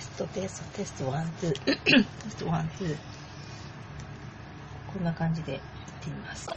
スト、テスト、テスト、ワン、ツー。テスト、ワン、ツー。こんな感じでやってみます。